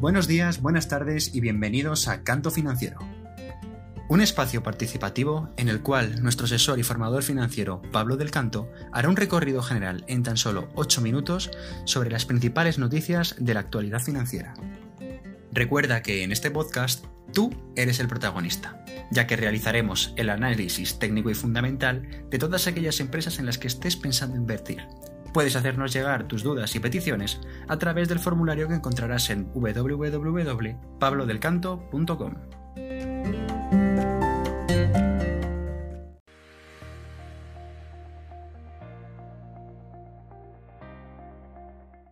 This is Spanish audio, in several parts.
Buenos días, buenas tardes y bienvenidos a Canto Financiero. Un espacio participativo en el cual nuestro asesor y formador financiero Pablo del Canto hará un recorrido general en tan solo 8 minutos sobre las principales noticias de la actualidad financiera. Recuerda que en este podcast tú eres el protagonista, ya que realizaremos el análisis técnico y fundamental de todas aquellas empresas en las que estés pensando invertir Puedes hacernos llegar tus dudas y peticiones a través del formulario que encontrarás en www.pablodelcanto.com.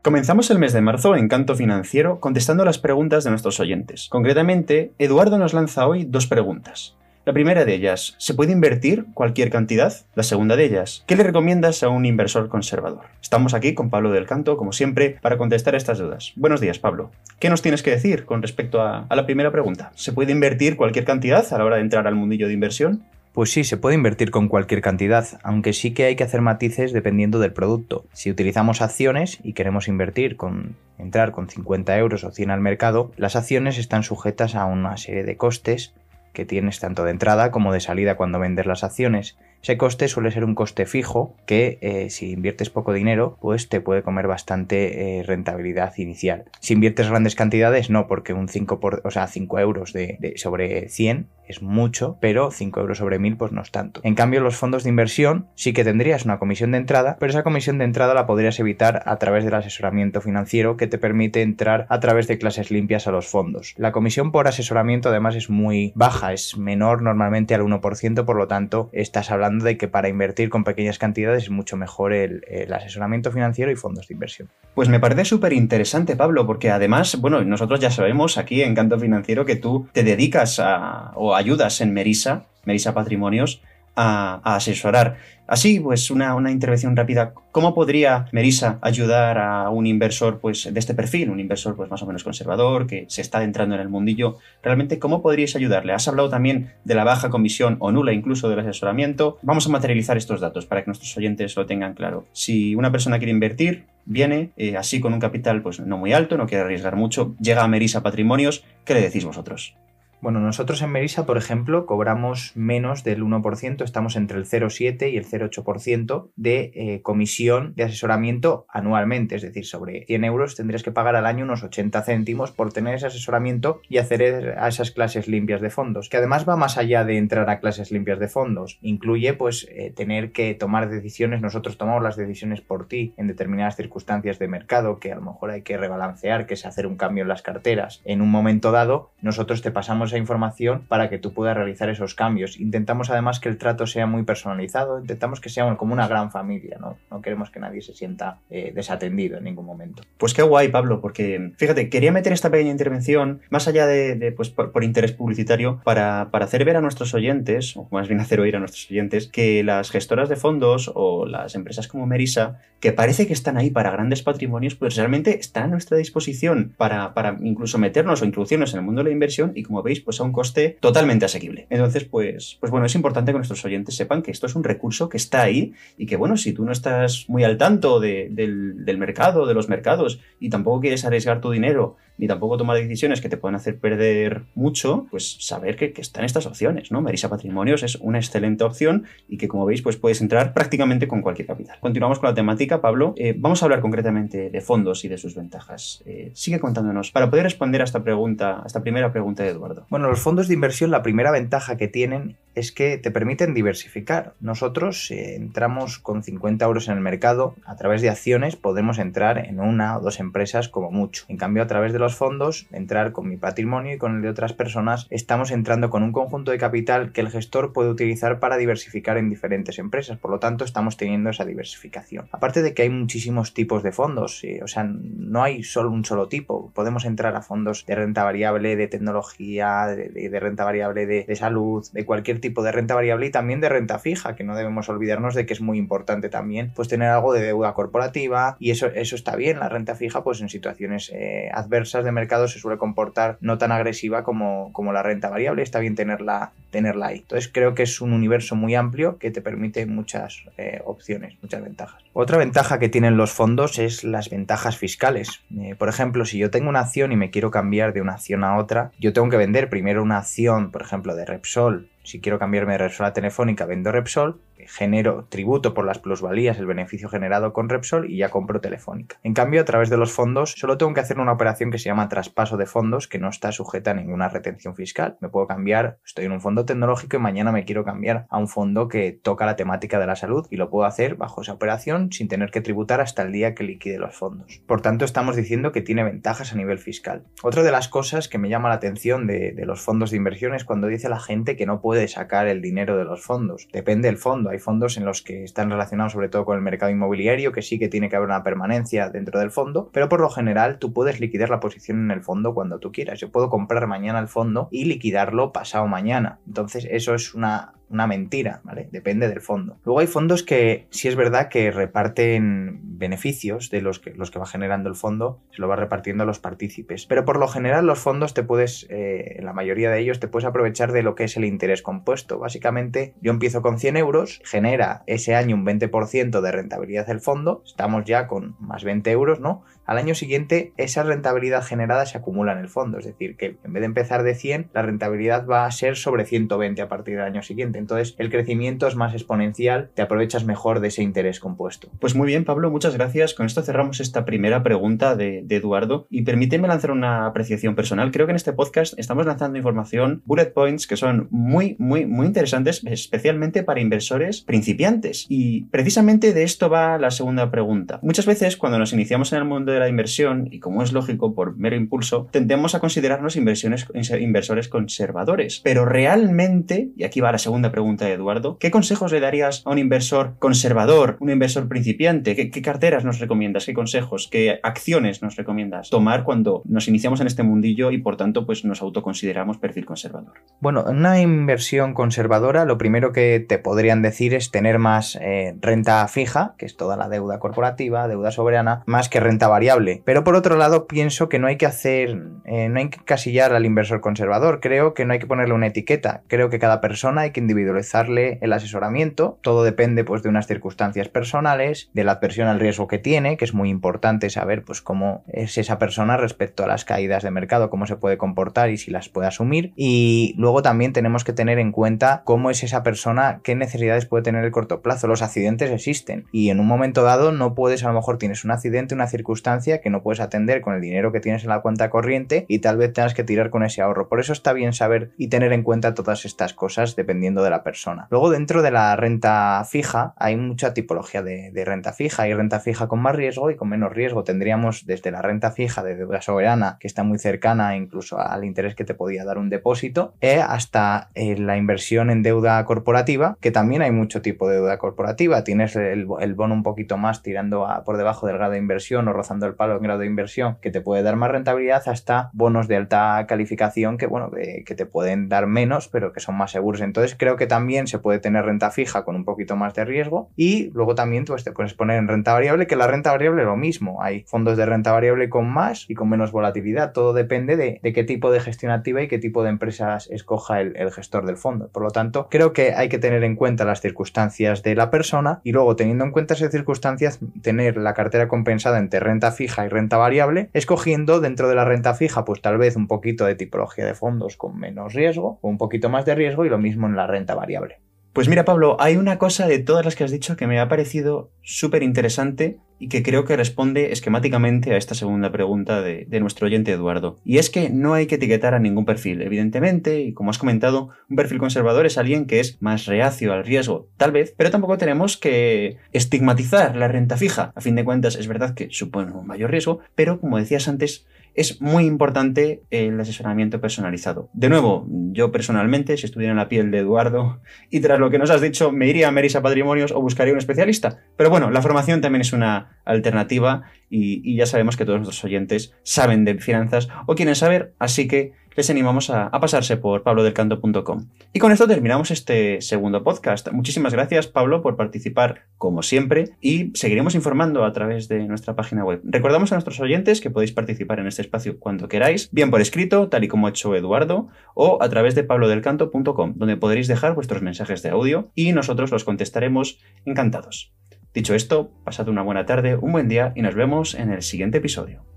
Comenzamos el mes de marzo en Canto Financiero contestando las preguntas de nuestros oyentes. Concretamente, Eduardo nos lanza hoy dos preguntas. La primera de ellas, ¿se puede invertir cualquier cantidad? La segunda de ellas, ¿qué le recomiendas a un inversor conservador? Estamos aquí con Pablo del Canto, como siempre, para contestar estas dudas. Buenos días, Pablo. ¿Qué nos tienes que decir con respecto a, la primera pregunta? ¿Se puede invertir cualquier cantidad a la hora de entrar al mundillo de inversión? Pues sí, se puede invertir con cualquier cantidad, aunque sí que hay que hacer matices dependiendo del producto. Si utilizamos acciones y queremos invertir con entrar con 50 euros o 100 al mercado, las acciones están sujetas a una serie de costes que tienes tanto de entrada como de salida cuando vendes las acciones. Ese coste suele ser un coste fijo que eh, si inviertes poco dinero pues te puede comer bastante eh, rentabilidad inicial. Si inviertes grandes cantidades no porque un 5, por, o sea, 5 euros de, sobre 100 es mucho, pero 5 euros sobre 1000 pues no es tanto. En cambio, los fondos de inversión sí que tendrías una comisión de entrada, pero esa comisión de entrada la podrías evitar a través del asesoramiento financiero que te permite entrar a través de clases limpias a los fondos. La comisión por asesoramiento además es muy baja, es menor normalmente al 1%, por lo tanto estás hablando de que para invertir con pequeñas cantidades es mucho mejor el, asesoramiento financiero y fondos de inversión. Pues me parece súper interesante, Pablo, porque además, bueno, nosotros ya sabemos aquí en Canto Financiero que tú te dedicas a, ayudas en Merisa, Merisa Patrimonios, a, asesorar. Así, pues una, una, intervención rápida. ¿Cómo podría Merisa ayudar a un inversor pues, de este perfil, un inversor pues, más o menos conservador, que se está adentrando en el mundillo? Realmente, ¿cómo podríais ayudarle? Has hablado también de la baja comisión o nula incluso del asesoramiento. Vamos a materializar estos datos para que nuestros oyentes lo tengan claro. Si una persona quiere invertir, viene eh, así con un capital pues, no muy alto, no quiere arriesgar mucho, llega a Merisa Patrimonios, ¿qué le decís vosotros? Bueno, nosotros en Merisa, por ejemplo, cobramos menos del 1%, estamos entre el 0,7 y el 0,8% de eh, comisión de asesoramiento anualmente, es decir, sobre 100 euros tendrías que pagar al año unos 80 céntimos por tener ese asesoramiento y acceder a esas clases limpias de fondos, que además va más allá de entrar a clases limpias de fondos, incluye pues eh, tener que tomar decisiones, nosotros tomamos las decisiones por ti en determinadas circunstancias de mercado que a lo mejor hay que rebalancear, que es hacer un cambio en las carteras. En un momento dado, nosotros te pasamos esa información para que tú puedas realizar esos cambios. Intentamos además que el trato sea muy personalizado, intentamos que sea como una gran familia, ¿no? No queremos que nadie se sienta eh, desatendido en ningún momento. Pues qué guay, Pablo, porque fíjate, quería meter esta pequeña intervención, más allá de, pues, por, interés publicitario, para, para hacer ver a nuestros oyentes, o más bien hacer oír a nuestros oyentes, que las gestoras de fondos o las empresas como Merisa, que parece que están ahí para grandes patrimonios, pues realmente están a nuestra disposición para, para incluso meternos o introducirnos en el mundo de la inversión y como veis, pues a un coste totalmente asequible. Entonces, pues, pues bueno, es importante que nuestros oyentes sepan que esto es un recurso que está ahí y que bueno, si tú no estás muy al tanto del, del mercado, de los mercados y tampoco quieres arriesgar tu dinero ni tampoco tomar decisiones que te puedan hacer perder mucho, pues saber que, están estas opciones, ¿no? Marisa Patrimonios es una excelente opción y que como veis, pues puedes entrar prácticamente con cualquier capital. Continuamos con la temática, Pablo. Eh, vamos a hablar concretamente de fondos y de sus ventajas. Eh, sigue contándonos para poder responder a esta pregunta, a esta primera pregunta de Eduardo. Bueno, los fondos de inversión, la primera ventaja que tienen es que te permiten diversificar. Nosotros eh, entramos con 50 euros en el mercado, a través de acciones podemos entrar en una o dos empresas como mucho. En cambio, a través de los fondos, entrar con mi patrimonio y con el de otras personas, estamos entrando con un conjunto de capital que el gestor puede utilizar para diversificar en diferentes empresas. Por lo tanto, estamos teniendo esa diversificación. Aparte de que hay muchísimos tipos de fondos, o sea, no hay solo un solo tipo. Podemos entrar a fondos de renta variable, de tecnología, de, renta variable de, de salud, de cualquier tipo de renta variable y también de renta fija, que no debemos olvidarnos de que es muy importante también pues tener algo de deuda corporativa y eso, eso está bien. La renta fija pues en situaciones eh, adversas de mercado se suele comportar no tan agresiva como, como la renta variable. Está bien tenerla tenerla ahí. Entonces creo que es un universo muy amplio que te permite muchas eh, opciones, muchas ventajas. Otra ventaja que tienen los fondos es las ventajas fiscales. Eh, por ejemplo, si yo tengo una acción y me quiero cambiar de una acción a otra, yo tengo que vender primero una acción, por ejemplo, de Repsol. Si quiero cambiarme de Repsol a Telefónica, vendo Repsol genero tributo por las plusvalías, el beneficio generado con Repsol y ya compro Telefónica. En cambio, a través de los fondos, solo tengo que hacer una operación que se llama traspaso de fondos que no está sujeta a ninguna retención fiscal. Me puedo cambiar, estoy en un fondo tecnológico y mañana me quiero cambiar a un fondo que toca la temática de la salud y lo puedo hacer bajo esa operación sin tener que tributar hasta el día que liquide los fondos. Por tanto, estamos diciendo que tiene ventajas a nivel fiscal. Otra de las cosas que me llama la atención de, de los fondos de inversión es cuando dice la gente que no puede sacar el dinero de los fondos. Depende del fondo. Hay fondos en los que están relacionados sobre todo con el mercado inmobiliario, que sí que tiene que haber una permanencia dentro del fondo, pero por lo general tú puedes liquidar la posición en el fondo cuando tú quieras. Yo puedo comprar mañana el fondo y liquidarlo pasado mañana. Entonces eso es una una mentira, ¿vale? Depende del fondo. Luego hay fondos que sí es verdad que reparten beneficios de los que, los que va generando el fondo, se lo va repartiendo a los partícipes. Pero por lo general los fondos te puedes, eh, en la mayoría de ellos, te puedes aprovechar de lo que es el interés compuesto. Básicamente yo empiezo con 100 euros, genera ese año un 20% de rentabilidad del fondo, estamos ya con más 20 euros, ¿no? Al año siguiente esa rentabilidad generada se acumula en el fondo, es decir, que en vez de empezar de 100, la rentabilidad va a ser sobre 120 a partir del año siguiente entonces el crecimiento es más exponencial, te aprovechas mejor de ese interés compuesto. Pues muy bien, Pablo, muchas gracias. Con esto cerramos esta primera pregunta de, Eduardo y permíteme lanzar una apreciación personal. Creo que en este podcast estamos lanzando información, bullet points, que son muy, muy, muy interesantes, especialmente para inversores principiantes. Y precisamente de esto va la segunda pregunta. Muchas veces cuando nos iniciamos en el mundo de la inversión, y como es lógico por mero impulso, tendemos a considerarnos inversiones, inversores conservadores. Pero realmente, y aquí va la segunda pregunta de Eduardo. ¿Qué consejos le darías a un inversor conservador, un inversor principiante? ¿Qué, carteras nos recomiendas? ¿Qué consejos? ¿Qué acciones nos recomiendas tomar cuando nos iniciamos en este mundillo y por tanto pues nos autoconsideramos perfil conservador? Bueno, una inversión conservadora lo primero que te podrían decir es tener más eh, renta fija, que es toda la deuda corporativa, deuda soberana, más que renta variable. Pero por otro lado pienso que no hay que hacer, eh, no hay que casillar al inversor conservador. Creo que no hay que ponerle una etiqueta. Creo que cada persona hay que individualizar individualizarle el asesoramiento. Todo depende pues de unas circunstancias personales, de la adversión al riesgo que tiene, que es muy importante saber pues cómo es esa persona respecto a las caídas de mercado, cómo se puede comportar y si las puede asumir. Y luego también tenemos que tener en cuenta cómo es esa persona, qué necesidades puede tener el corto plazo. Los accidentes existen y en un momento dado no puedes, a lo mejor tienes un accidente, una circunstancia que no puedes atender con el dinero que tienes en la cuenta corriente y tal vez tengas que tirar con ese ahorro. Por eso está bien saber y tener en cuenta todas estas cosas dependiendo de la persona. Luego dentro de la renta fija hay mucha tipología de, renta fija. Hay renta fija con más riesgo y con menos riesgo. Tendríamos desde la renta fija de deuda soberana, que está muy cercana incluso al interés que te podía dar un depósito, eh, hasta eh, la inversión en deuda corporativa, que también hay mucho tipo de deuda corporativa. Tienes el, bono un poquito más tirando por debajo del grado de inversión o rozando el palo en grado de inversión, que te puede dar más rentabilidad, hasta bonos de alta calificación que, bueno, que te pueden dar menos, pero que son más seguros. Entonces creo que también se puede tener renta fija con un poquito más de riesgo y luego también pues, te puedes poner en renta variable, que la renta variable lo mismo. Hay fondos de renta variable con más y con menos volatilidad. Todo depende de, qué tipo de gestión activa y qué tipo de empresas escoja el, el gestor del fondo. Por lo tanto, creo que hay que tener en cuenta las circunstancias de la persona y luego teniendo en cuenta esas circunstancias, tener la cartera compensada entre renta fija y renta variable, escogiendo dentro de la renta fija pues tal vez un poquito de tipología de fondos con menos riesgo o un poquito más de riesgo y lo mismo en la renta variable. Pues mira, Pablo, hay una cosa de todas las que has dicho que me ha parecido súper interesante y que creo que responde esquemáticamente a esta segunda pregunta de, nuestro oyente Eduardo. Y es que no hay que etiquetar a ningún perfil. Evidentemente, y como has comentado, un perfil conservador es alguien que es más reacio al riesgo, tal vez, pero tampoco tenemos que estigmatizar la renta fija. A fin de cuentas, es verdad que supone un mayor riesgo, pero como decías antes, es muy importante el asesoramiento personalizado. De nuevo, yo personalmente, si estuviera en la piel de Eduardo y tras lo que nos has dicho, me iría a Merisa Patrimonios o buscaría un especialista. Pero bueno, la formación también es una alternativa y, ya sabemos que todos nuestros oyentes saben de finanzas o quieren saber, así que les animamos a, pasarse por pablodelcanto.com. Y con esto terminamos este segundo podcast. Muchísimas gracias, Pablo, por participar como siempre y seguiremos informando a través de nuestra página web. Recordamos a nuestros oyentes que podéis participar en este espacio cuando queráis, bien por escrito, tal y como ha hecho Eduardo, o a través de pablodelcanto.com, donde podréis dejar vuestros mensajes de audio y nosotros los contestaremos encantados. Dicho esto, pasad una buena tarde, un buen día y nos vemos en el siguiente episodio.